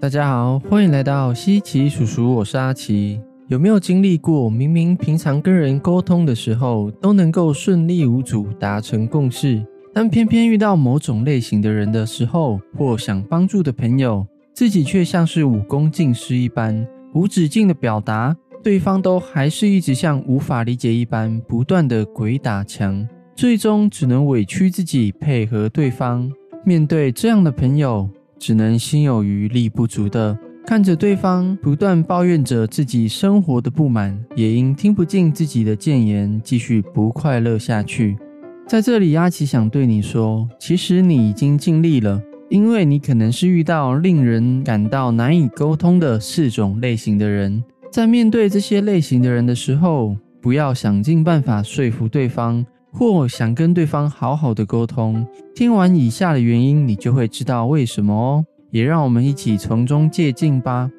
大家好，欢迎来到西奇叔叔，我是阿奇。有没有经历过，明明平常跟人沟通的时候都能够顺利无阻达成共识，但偏偏遇到某种类型的人的时候，或想帮助的朋友，自己却像是武功尽失一般，无止境的表达，对方都还是一直像无法理解一般，不断的鬼打墙，最终只能委屈自己配合对方。面对这样的朋友。只能心有余力不足的看着对方不断抱怨着自己生活的不满，也因听不进自己的谏言，继续不快乐下去。在这里，阿奇想对你说，其实你已经尽力了，因为你可能是遇到令人感到难以沟通的四种类型的人。在面对这些类型的人的时候，不要想尽办法说服对方。或想跟对方好好的沟通，听完以下的原因，你就会知道为什么哦。也让我们一起从中借鉴吧。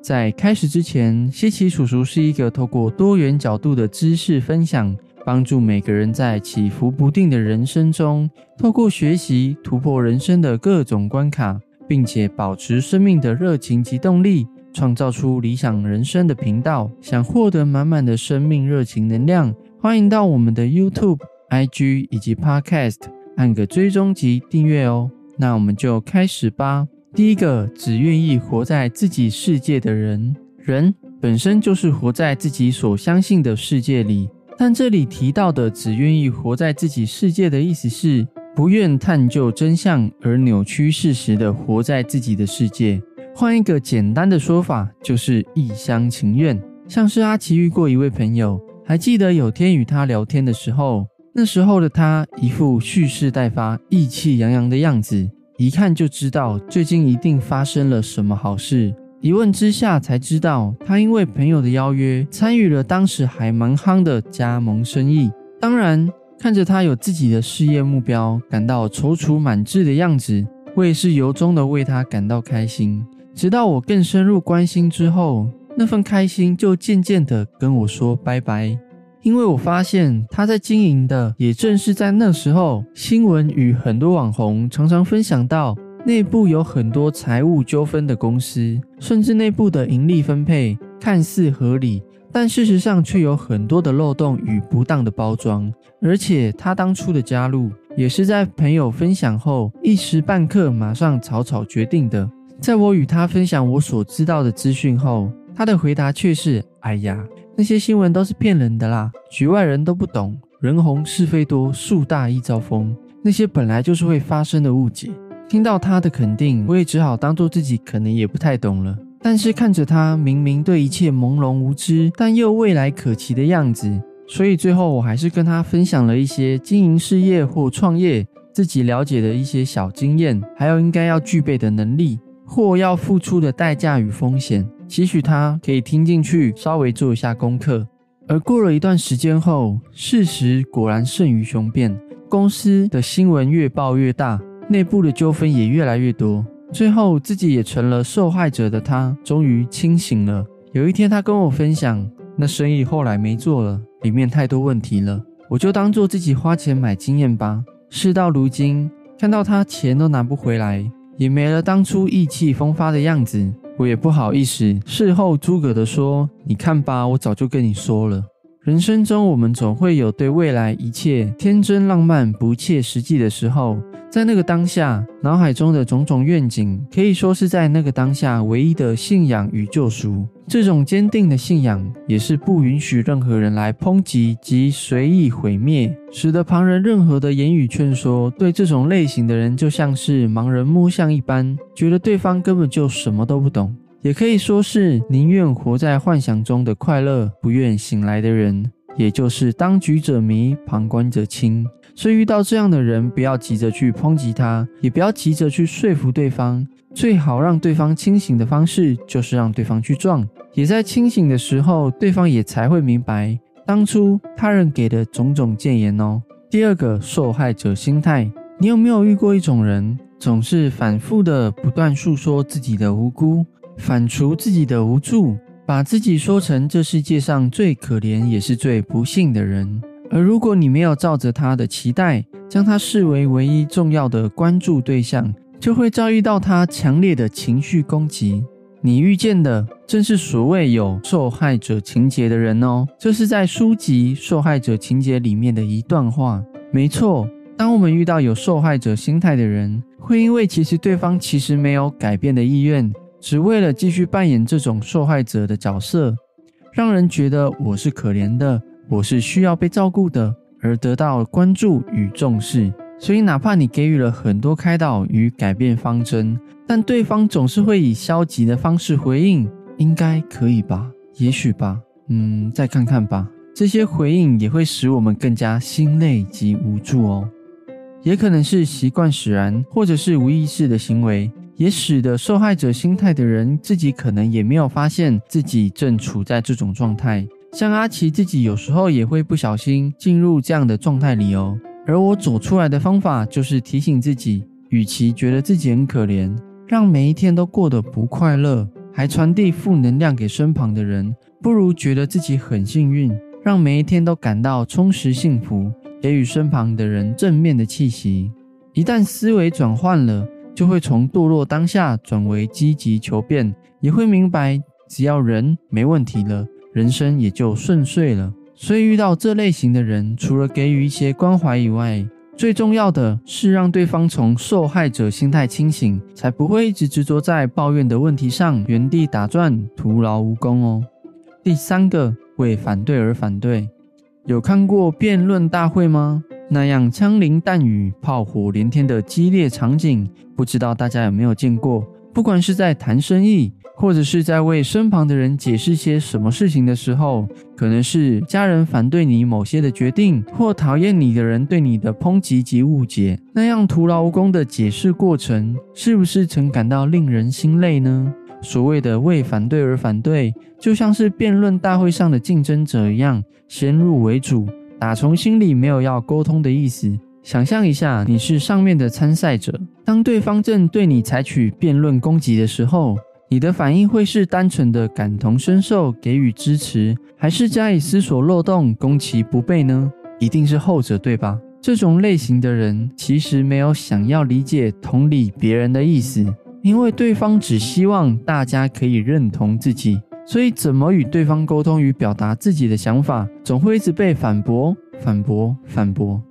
在开始之前，西奇叔叔是一个透过多元角度的知识分享，帮助每个人在起伏不定的人生中，透过学习突破人生的各种关卡，并且保持生命的热情及动力，创造出理想人生的频道。想获得满满的生命热情能量，欢迎到我们的 YouTube。IG 以及 Podcast 按个追踪及订阅哦。那我们就开始吧。第一个，只愿意活在自己世界的人。人本身就是活在自己所相信的世界里，但这里提到的只愿意活在自己世界的意思是不愿探究真相而扭曲事实的活在自己的世界。换一个简单的说法，就是一厢情愿。像是阿奇遇过一位朋友，还记得有天与他聊天的时候。那时候的他一副蓄势待发、意气洋洋的样子，一看就知道最近一定发生了什么好事。一问之下才知道，他因为朋友的邀约，参与了当时还蛮夯的加盟生意。当然，看着他有自己的事业目标，感到踌躇满志的样子，我也是由衷的为他感到开心。直到我更深入关心之后，那份开心就渐渐的跟我说拜拜。因为我发现他在经营的，也正是在那时候，新闻与很多网红常常分享到内部有很多财务纠纷的公司，甚至内部的盈利分配看似合理，但事实上却有很多的漏洞与不当的包装。而且他当初的加入，也是在朋友分享后一时半刻马上草草决定的。在我与他分享我所知道的资讯后，他的回答却是：“哎呀。”那些新闻都是骗人的啦，局外人都不懂，人红是非多，树大易招风，那些本来就是会发生的误解。听到他的肯定，我也只好当做自己可能也不太懂了。但是看着他明明对一切朦胧无知，但又未来可期的样子，所以最后我还是跟他分享了一些经营事业或创业自己了解的一些小经验，还有应该要具备的能力，或要付出的代价与风险。期许他可以听进去，稍微做一下功课。而过了一段时间后，事实果然胜于雄辩，公司的新闻越报越大，内部的纠纷也越来越多，最后自己也成了受害者的他，终于清醒了。有一天，他跟我分享，那生意后来没做了，里面太多问题了，我就当做自己花钱买经验吧。事到如今，看到他钱都拿不回来，也没了当初意气风发的样子。我也不好意思事后诸葛的说：“你看吧，我早就跟你说了。人生中，我们总会有对未来一切天真浪漫、不切实际的时候。在那个当下，脑海中的种种愿景，可以说是在那个当下唯一的信仰与救赎。这种坚定的信仰，也是不允许任何人来抨击及随意毁灭，使得旁人任何的言语劝说，对这种类型的人就像是盲人摸象一般，觉得对方根本就什么都不懂。也可以说是宁愿活在幻想中的快乐，不愿醒来的人，也就是当局者迷，旁观者清。所以遇到这样的人，不要急着去抨击他，也不要急着去说服对方。最好让对方清醒的方式，就是让对方去撞。也在清醒的时候，对方也才会明白当初他人给的种种谏言哦。第二个受害者心态，你有没有遇过一种人，总是反复的不断诉说自己的无辜，反刍自己的无助，把自己说成这世界上最可怜也是最不幸的人？而如果你没有照着他的期待，将他视为唯一重要的关注对象，就会遭遇到他强烈的情绪攻击。你遇见的正是所谓有受害者情节的人哦。这是在书籍《受害者情节》里面的一段话。没错，当我们遇到有受害者心态的人，会因为其实对方其实没有改变的意愿，只为了继续扮演这种受害者的角色，让人觉得我是可怜的，我是需要被照顾的，而得到关注与重视。所以，哪怕你给予了很多开导与改变方针，但对方总是会以消极的方式回应。应该可以吧？也许吧？嗯，再看看吧。这些回应也会使我们更加心累及无助哦。也可能是习惯使然，或者是无意识的行为，也使得受害者心态的人自己可能也没有发现自己正处在这种状态。像阿奇自己有时候也会不小心进入这样的状态里哦。而我走出来的方法就是提醒自己，与其觉得自己很可怜，让每一天都过得不快乐，还传递负能量给身旁的人，不如觉得自己很幸运，让每一天都感到充实幸福，给予身旁的人正面的气息。一旦思维转换了，就会从堕落当下转为积极求变，也会明白，只要人没问题了，人生也就顺遂了。所以遇到这类型的人，除了给予一些关怀以外，最重要的是让对方从受害者心态清醒，才不会一直执着在抱怨的问题上，原地打转，徒劳无功哦。第三个，为反对而反对，有看过辩论大会吗？那样枪林弹雨、炮火连天的激烈场景，不知道大家有没有见过？不管是在谈生意。或者是在为身旁的人解释些什么事情的时候，可能是家人反对你某些的决定，或讨厌你的人对你的抨击及误解，那样徒劳无功的解释过程，是不是曾感到令人心累呢？所谓的为反对而反对，就像是辩论大会上的竞争者一样，先入为主，打从心里没有要沟通的意思。想象一下，你是上面的参赛者，当对方正对你采取辩论攻击的时候。你的反应会是单纯的感同身受，给予支持，还是加以思索漏洞，攻其不备呢？一定是后者，对吧？这种类型的人其实没有想要理解、同理别人的意思，因为对方只希望大家可以认同自己，所以怎么与对方沟通与表达自己的想法，总会一直被反驳、反驳、反驳。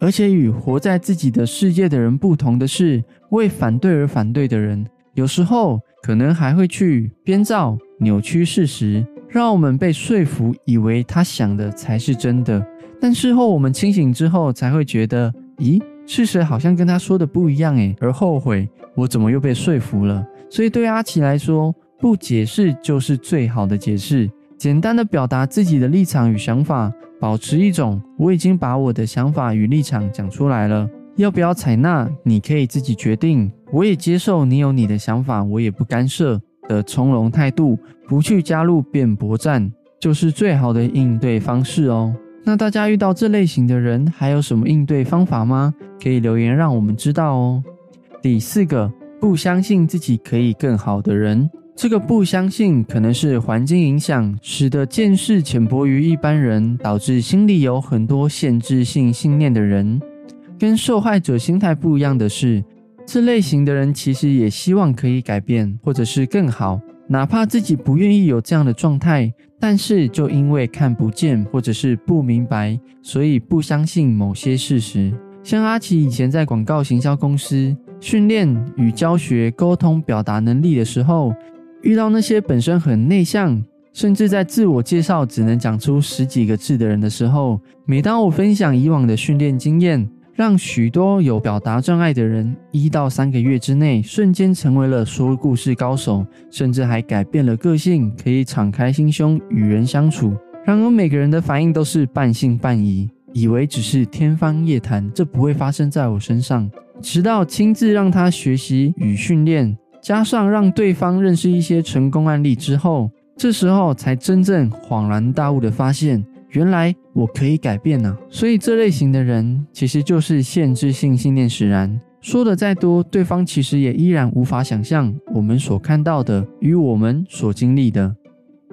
而且与活在自己的世界的人不同的是，为反对而反对的人，有时候。可能还会去编造、扭曲事实，让我们被说服，以为他想的才是真的。但事后我们清醒之后，才会觉得，咦，事实好像跟他说的不一样诶，而后悔我怎么又被说服了。所以对阿奇来说，不解释就是最好的解释，简单的表达自己的立场与想法，保持一种我已经把我的想法与立场讲出来了。要不要采纳？你可以自己决定。我也接受你有你的想法，我也不干涉的从容态度，不去加入辩驳战，就是最好的应对方式哦。那大家遇到这类型的人，还有什么应对方法吗？可以留言让我们知道哦。第四个，不相信自己可以更好的人，这个不相信可能是环境影响，使得见识浅薄于一般人，导致心里有很多限制性信念的人。跟受害者心态不一样的是，这类型的人其实也希望可以改变，或者是更好，哪怕自己不愿意有这样的状态，但是就因为看不见或者是不明白，所以不相信某些事实。像阿奇以前在广告行销公司训练与教学沟通表达能力的时候，遇到那些本身很内向，甚至在自我介绍只能讲出十几个字的人的时候，每当我分享以往的训练经验。让许多有表达障碍的人一到三个月之内瞬间成为了说故事高手，甚至还改变了个性，可以敞开心胸与人相处。然而每个人的反应都是半信半疑，以为只是天方夜谭，这不会发生在我身上。直到亲自让他学习与训练，加上让对方认识一些成功案例之后，这时候才真正恍然大悟的发现。原来我可以改变呢，所以这类型的人其实就是限制性信念使然。说的再多，对方其实也依然无法想象我们所看到的与我们所经历的。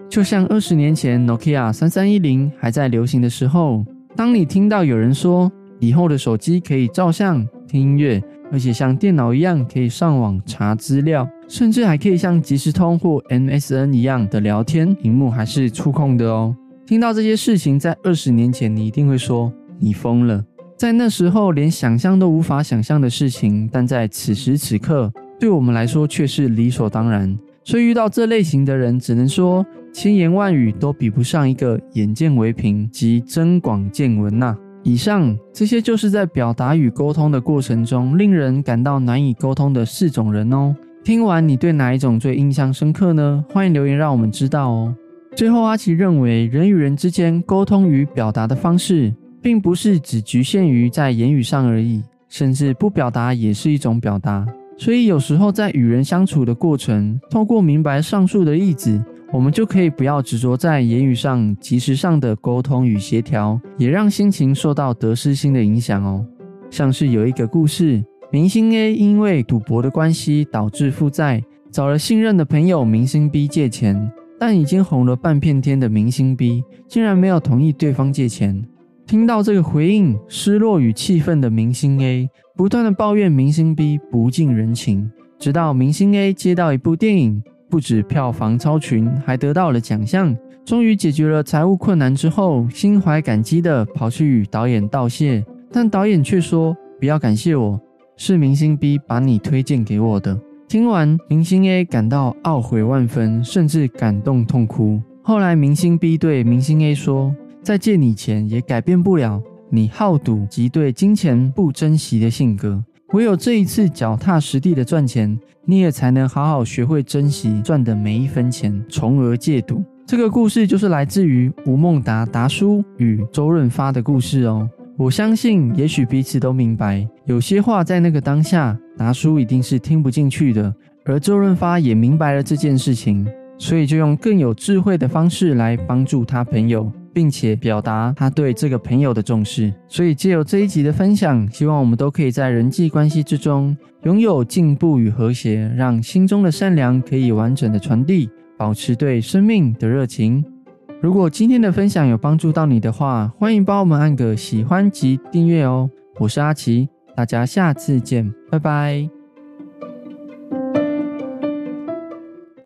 就像二十年前 Nokia 三三一零还在流行的时候，当你听到有人说以后的手机可以照相、听音乐，而且像电脑一样可以上网查资料，甚至还可以像即时通或 MSN 一样的聊天，屏幕还是触控的哦。听到这些事情，在二十年前你一定会说你疯了。在那时候连想象都无法想象的事情，但在此时此刻，对我们来说却是理所当然。所以遇到这类型的人，只能说千言万语都比不上一个眼见为凭及增广见闻呐。以上这些就是在表达与沟通的过程中，令人感到难以沟通的四种人哦。听完你对哪一种最印象深刻呢？欢迎留言让我们知道哦。最后，阿奇认为人与人之间沟通与表达的方式，并不是只局限于在言语上而已，甚至不表达也是一种表达。所以有时候在与人相处的过程，透过明白上述的例子。我们就可以不要执着在言语上、及时上的沟通与协调，也让心情受到得失心的影响哦。像是有一个故事，明星 A 因为赌博的关系导致负债，找了信任的朋友明星 B 借钱，但已经红了半片天的明星 B 竟然没有同意对方借钱。听到这个回应，失落与气愤的明星 A 不断的抱怨明星 B 不近人情，直到明星 A 接到一部电影。不止票房超群，还得到了奖项。终于解决了财务困难之后，心怀感激的跑去与导演道谢，但导演却说：“不要感谢我，是明星 B 把你推荐给我的。”听完，明星 A 感到懊悔万分，甚至感动痛哭。后来，明星 B 对明星 A 说：“再借你钱也改变不了你好赌及对金钱不珍惜的性格。唯有这一次脚踏实地的赚钱。”你也才能好好学会珍惜赚的每一分钱，从而戒赌。这个故事就是来自于吴孟达达叔与周润发的故事哦。我相信，也许彼此都明白，有些话在那个当下，达叔一定是听不进去的，而周润发也明白了这件事情，所以就用更有智慧的方式来帮助他朋友。并且表达他对这个朋友的重视，所以借由这一集的分享，希望我们都可以在人际关系之中拥有进步与和谐，让心中的善良可以完整的传递，保持对生命的热情。如果今天的分享有帮助到你的话，欢迎帮我们按个喜欢及订阅哦。我是阿奇，大家下次见，拜拜。